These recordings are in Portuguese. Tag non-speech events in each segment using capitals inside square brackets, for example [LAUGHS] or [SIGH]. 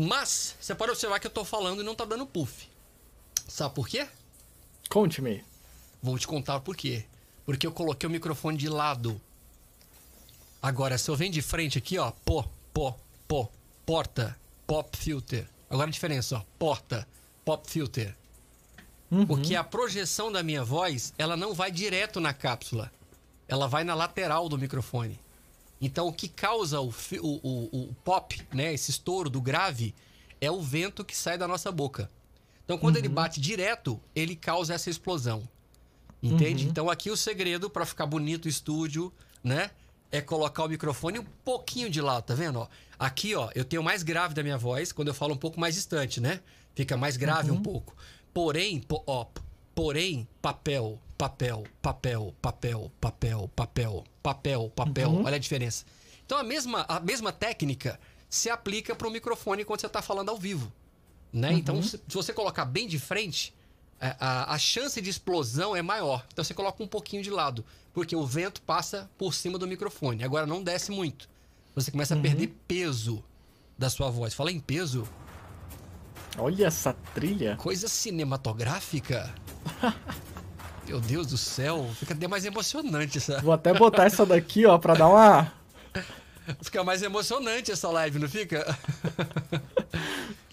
Mas, você pode observar que eu tô falando e não tá dando puff. Sabe por quê? Conte-me. Vou te contar por quê. Porque eu coloquei o microfone de lado. Agora, se eu venho de frente aqui, ó, pô, pô, pô, porta, pop filter. Agora a diferença, ó, porta, pop filter. Uhum. Porque a projeção da minha voz, ela não vai direto na cápsula. Ela vai na lateral do microfone. Então, o que causa o, o, o, o pop, né, esse estouro do grave, é o vento que sai da nossa boca. Então, quando ele bate direto, ele causa essa explosão. Entende? Então, aqui o segredo para ficar bonito o estúdio, né? É colocar o microfone um pouquinho de lado, tá vendo? Ó, aqui, ó, eu tenho mais grave da minha voz quando eu falo um pouco mais distante, né? Fica mais grave um pouco. Porém, po- ó, porém, papel, papel, papel, papel, papel, papel, papel, papel. Olha a diferença. Então a mesma, a mesma técnica se aplica para o microfone quando você está falando ao vivo. Né? Então, se, se você colocar bem de frente, a, a- a chance de explosão é maior. Então você coloca um pouquinho de lado, porque o vento passa por cima do microfone. Agora não desce muito. Você começa a perder peso da sua voz. Fala em peso, Olha essa trilha. coisa cinematográfica. [LAUGHS] Meu Deus do céu, fica até mais emocionante essa. Vou até botar essa daqui, ó, pra dar uma. [LAUGHS] Fica mais emocionante essa live, não fica?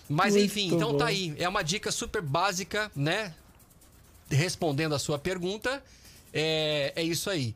Mas Muito enfim, então bom. tá aí. É uma dica super básica, né? Respondendo a sua pergunta. É, é isso aí.